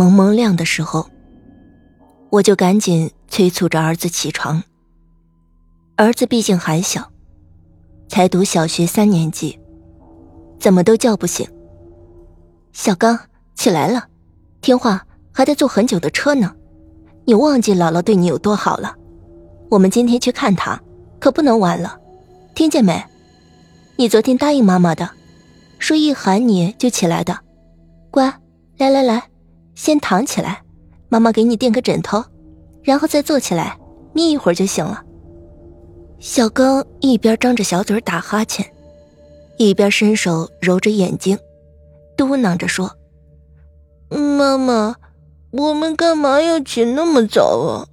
蒙蒙亮的时候，我就赶紧催促着儿子起床。儿子毕竟还小，才读小学三年级，怎么都叫不醒。小刚，起来了，听话，还得坐很久的车呢。你忘记姥姥对你有多好了？我们今天去看她，可不能晚了，听见没？你昨天答应妈妈的，说一喊你就起来的，乖。来来来，先躺起来，妈妈给你垫个枕头，然后再坐起来，眯一会儿就行了。小刚一边张着小嘴打哈欠，一边伸手揉着眼睛，嘟囔着说：“妈妈，我们干嘛要起那么早啊？”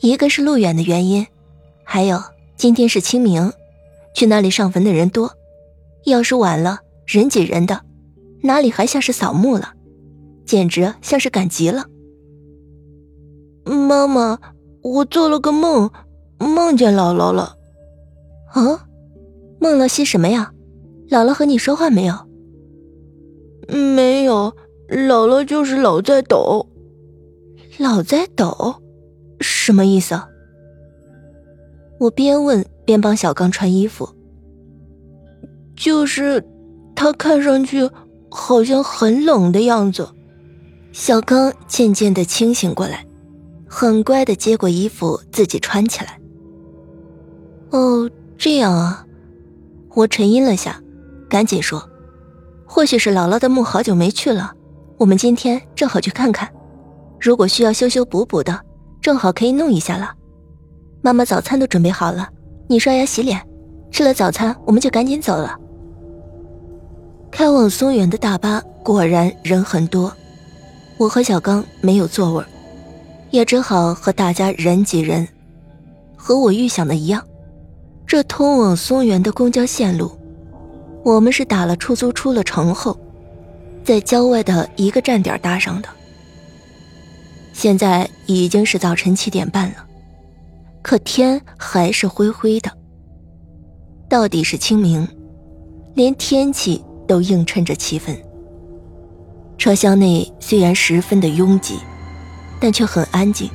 一个是路远的原因，还有今天是清明，去那里上坟的人多，要是晚了，人挤人的。哪里还像是扫墓了，简直像是赶集了。妈妈，我做了个梦，梦见姥姥了。啊，梦了些什么呀？姥姥和你说话没有？没有，姥姥就是老在抖。老在抖，什么意思？我边问边帮小刚穿衣服。就是他看上去。好像很冷的样子，小刚渐渐的清醒过来，很乖的接过衣服自己穿起来。哦，这样啊，我沉吟了下，赶紧说：“或许是姥姥的墓好久没去了，我们今天正好去看看。如果需要修修补补的，正好可以弄一下了。妈妈早餐都准备好了，你刷牙洗脸，吃了早餐我们就赶紧走了。”开往松原的大巴果然人很多，我和小刚没有座位，也只好和大家人挤人。和我预想的一样，这通往松原的公交线路，我们是打了出租出了城后，在郊外的一个站点搭上的。现在已经是早晨七点半了，可天还是灰灰的。到底是清明，连天气。都映衬着气氛。车厢内虽然十分的拥挤，但却很安静。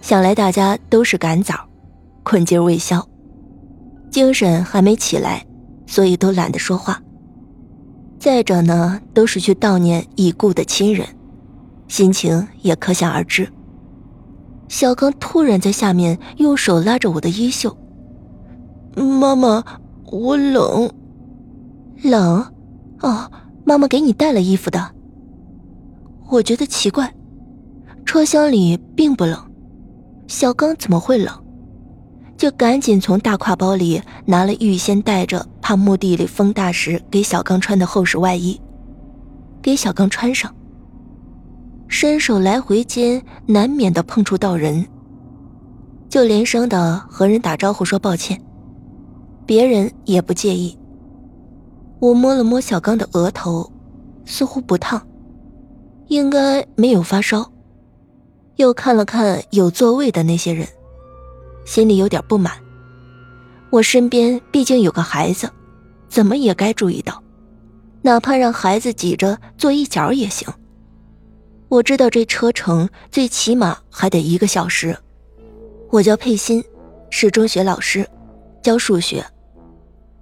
想来大家都是赶早，困劲未消，精神还没起来，所以都懒得说话。再者呢，都是去悼念已故的亲人，心情也可想而知。小刚突然在下面用手拉着我的衣袖：“妈妈，我冷。”冷，哦，妈妈给你带了衣服的。我觉得奇怪，车厢里并不冷，小刚怎么会冷？就赶紧从大挎包里拿了预先带着怕墓地里风大时给小刚穿的厚实外衣，给小刚穿上。伸手来回间，难免的碰触到人，就连声的和人打招呼说抱歉，别人也不介意。我摸了摸小刚的额头，似乎不烫，应该没有发烧。又看了看有座位的那些人，心里有点不满。我身边毕竟有个孩子，怎么也该注意到，哪怕让孩子挤着坐一角也行。我知道这车程最起码还得一个小时。我叫佩欣，是中学老师，教数学。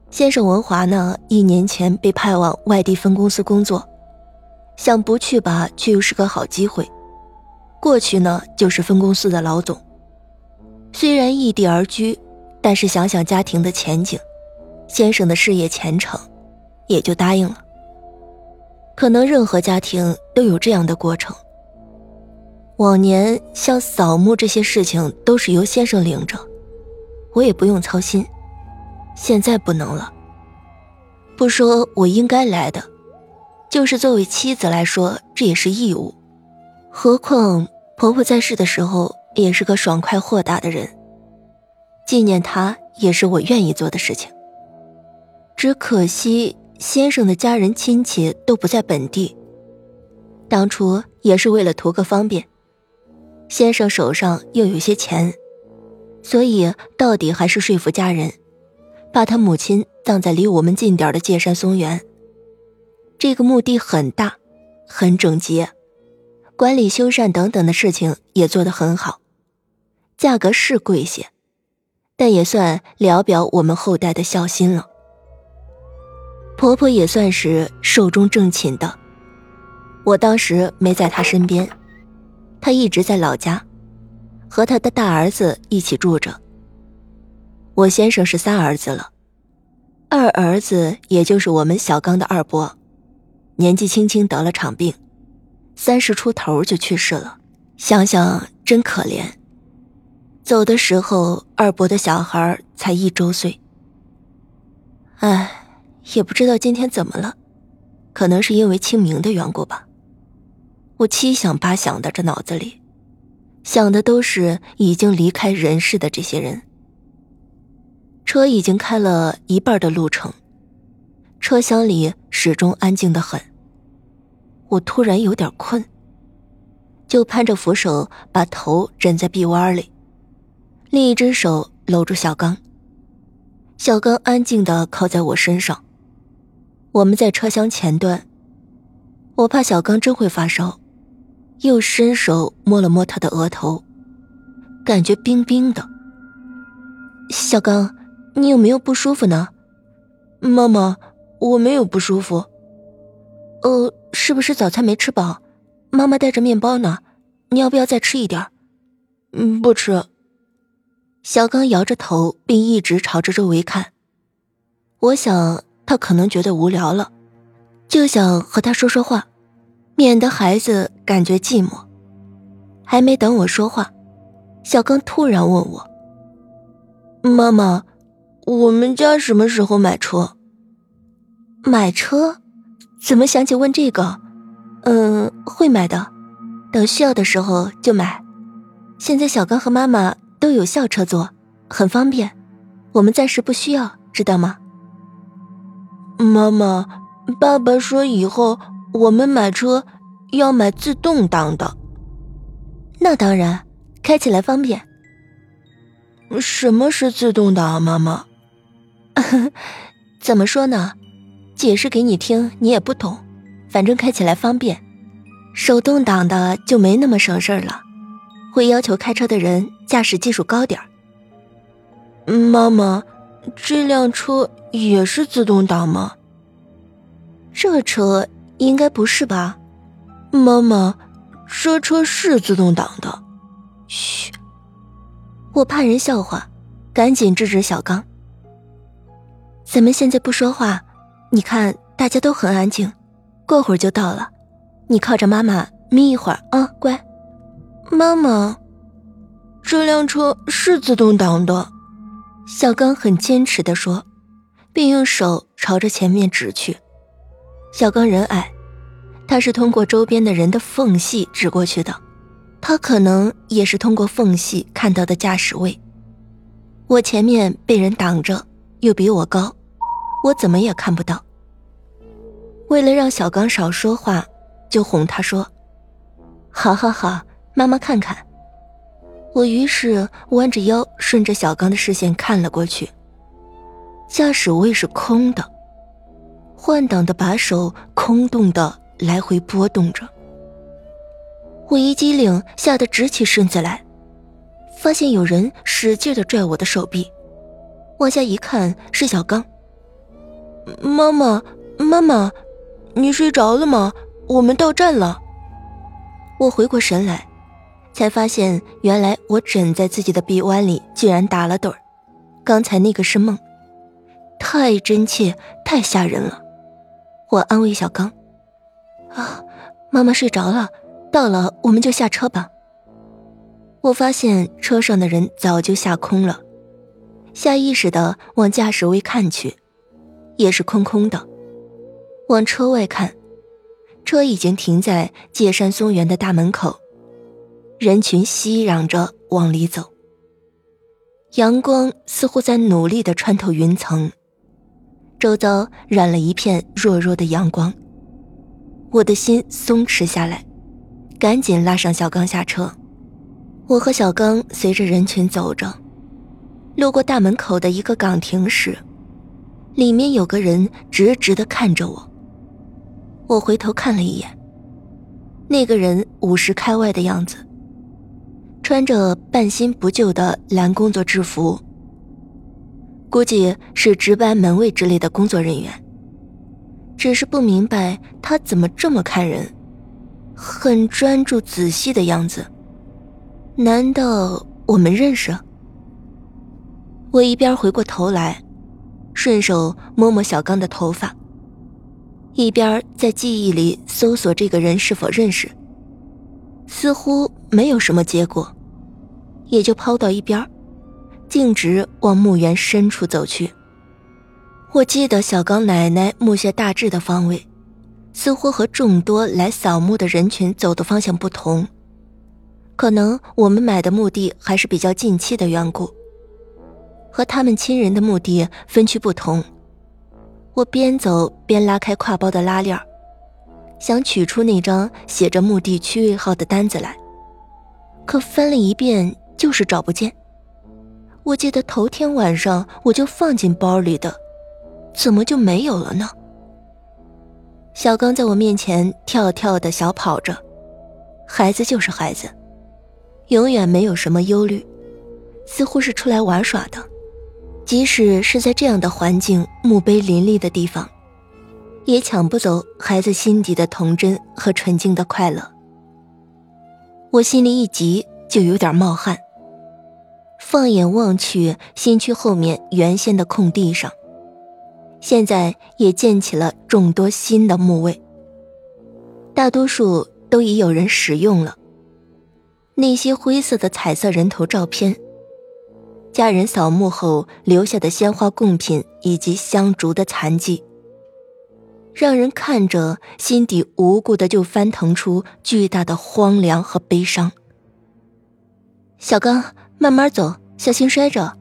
先生文华呢？一年前被派往外地分公司工作，想不去吧，却又是个好机会。过去呢，就是分公司的老总。虽然异地而居，但是想想家庭的前景，先生的事业前程，也就答应了。可能任何家庭都有这样的过程。往年像扫墓这些事情都是由先生领着，我也不用操心。现在不能了。不说我应该来的，就是作为妻子来说，这也是义务。何况婆婆在世的时候也是个爽快豁达的人，纪念她也是我愿意做的事情。只可惜先生的家人亲戚都不在本地，当初也是为了图个方便，先生手上又有些钱，所以到底还是说服家人。把他母亲葬在离我们近点的界山松原。这个墓地很大，很整洁，管理修缮等等的事情也做得很好。价格是贵些，但也算聊表我们后代的孝心了。婆婆也算是寿终正寝的，我当时没在她身边，她一直在老家，和她的大儿子一起住着。我先生是三儿子了，二儿子也就是我们小刚的二伯，年纪轻轻得了场病，三十出头就去世了，想想真可怜。走的时候，二伯的小孩才一周岁。唉。也不知道今天怎么了，可能是因为清明的缘故吧。我七想八想的，这脑子里想的都是已经离开人世的这些人。车已经开了一半的路程，车厢里始终安静的很。我突然有点困，就攀着扶手把头枕在臂弯里，另一只手搂住小刚。小刚安静的靠在我身上。我们在车厢前端，我怕小刚真会发烧，又伸手摸了摸他的额头，感觉冰冰的。小刚，你有没有不舒服呢？妈妈，我没有不舒服。呃，是不是早餐没吃饱？妈妈带着面包呢，你要不要再吃一点？嗯，不吃。小刚摇着头，并一直朝着周围看。我想。他可能觉得无聊了，就想和他说说话，免得孩子感觉寂寞。还没等我说话，小刚突然问我：“妈妈，我们家什么时候买车？买车？怎么想起问这个？嗯，会买的，等需要的时候就买。现在小刚和妈妈都有校车坐，很方便。我们暂时不需要，知道吗？”妈妈，爸爸说以后我们买车要买自动挡的。那当然，开起来方便。什么是自动挡，妈妈？怎么说呢？解释给你听，你也不懂。反正开起来方便。手动挡的就没那么省事儿了，会要求开车的人驾驶技术高点儿。妈妈。这辆车也是自动挡吗？这车应该不是吧？妈妈，这车是自动挡的。嘘，我怕人笑话，赶紧制止小刚。咱们现在不说话，你看大家都很安静，过会儿就到了。你靠着妈妈眯一会儿啊，乖。妈妈，这辆车是自动挡的。小刚很坚持地说，并用手朝着前面指去。小刚人矮，他是通过周边的人的缝隙指过去的，他可能也是通过缝隙看到的驾驶位。我前面被人挡着，又比我高，我怎么也看不到。为了让小刚少说话，就哄他说：“好好好，妈妈看看。”我于是弯着腰，顺着小刚的视线看了过去。驾驶位是空的，换挡的把手空洞的来回波动着。我一激灵，吓得直起身子来，发现有人使劲的拽我的手臂。往下一看，是小刚。妈妈，妈妈，你睡着了吗？我们到站了。我回过神来。才发现，原来我枕在自己的臂弯里，居然打了盹儿。刚才那个是梦，太真切，太吓人了。我安慰小刚：“啊，妈妈睡着了，到了我们就下车吧。”我发现车上的人早就下空了，下意识的往驾驶位看去，也是空空的。往车外看，车已经停在界山松园的大门口。人群熙攘着往里走，阳光似乎在努力的穿透云层，周遭染了一片弱弱的阳光。我的心松弛下来，赶紧拉上小刚下车。我和小刚随着人群走着，路过大门口的一个岗亭时，里面有个人直直的看着我。我回头看了一眼，那个人五十开外的样子，穿着半新不旧的蓝工作制服，估计是值班门卫之类的工作人员。只是不明白他怎么这么看人，很专注仔细的样子。难道我们认识？我一边回过头来，顺手摸摸小刚的头发。一边在记忆里搜索这个人是否认识，似乎没有什么结果，也就抛到一边，径直往墓园深处走去。我记得小刚奶奶墓穴大致的方位，似乎和众多来扫墓的人群走的方向不同，可能我们买的墓地还是比较近期的缘故，和他们亲人的墓地分区不同。我边走边拉开挎包的拉链想取出那张写着墓地区位号的单子来，可翻了一遍就是找不见。我记得头天晚上我就放进包里的，怎么就没有了呢？小刚在我面前跳跳的小跑着，孩子就是孩子，永远没有什么忧虑，似乎是出来玩耍的。即使是在这样的环境、墓碑林立的地方，也抢不走孩子心底的童真和纯净的快乐。我心里一急，就有点冒汗。放眼望去，新区后面原先的空地上，现在也建起了众多新的墓位，大多数都已有人使用了。那些灰色的彩色人头照片。家人扫墓后留下的鲜花贡品以及香烛的残迹，让人看着心底无故的就翻腾出巨大的荒凉和悲伤。小刚，慢慢走，小心摔着。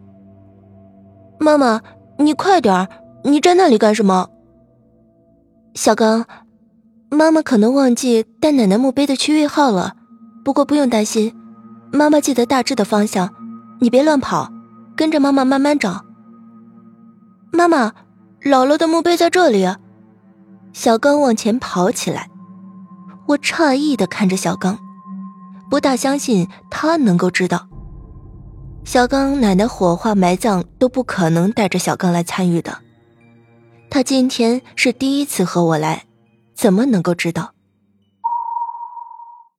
妈妈，你快点你站那里干什么？小刚，妈妈可能忘记带奶奶墓碑的区位号了，不过不用担心，妈妈记得大致的方向，你别乱跑。跟着妈妈慢慢找。妈妈，姥姥的墓碑在这里。小刚往前跑起来，我诧异的看着小刚，不大相信他能够知道。小刚奶奶火化埋葬都不可能带着小刚来参与的，他今天是第一次和我来，怎么能够知道？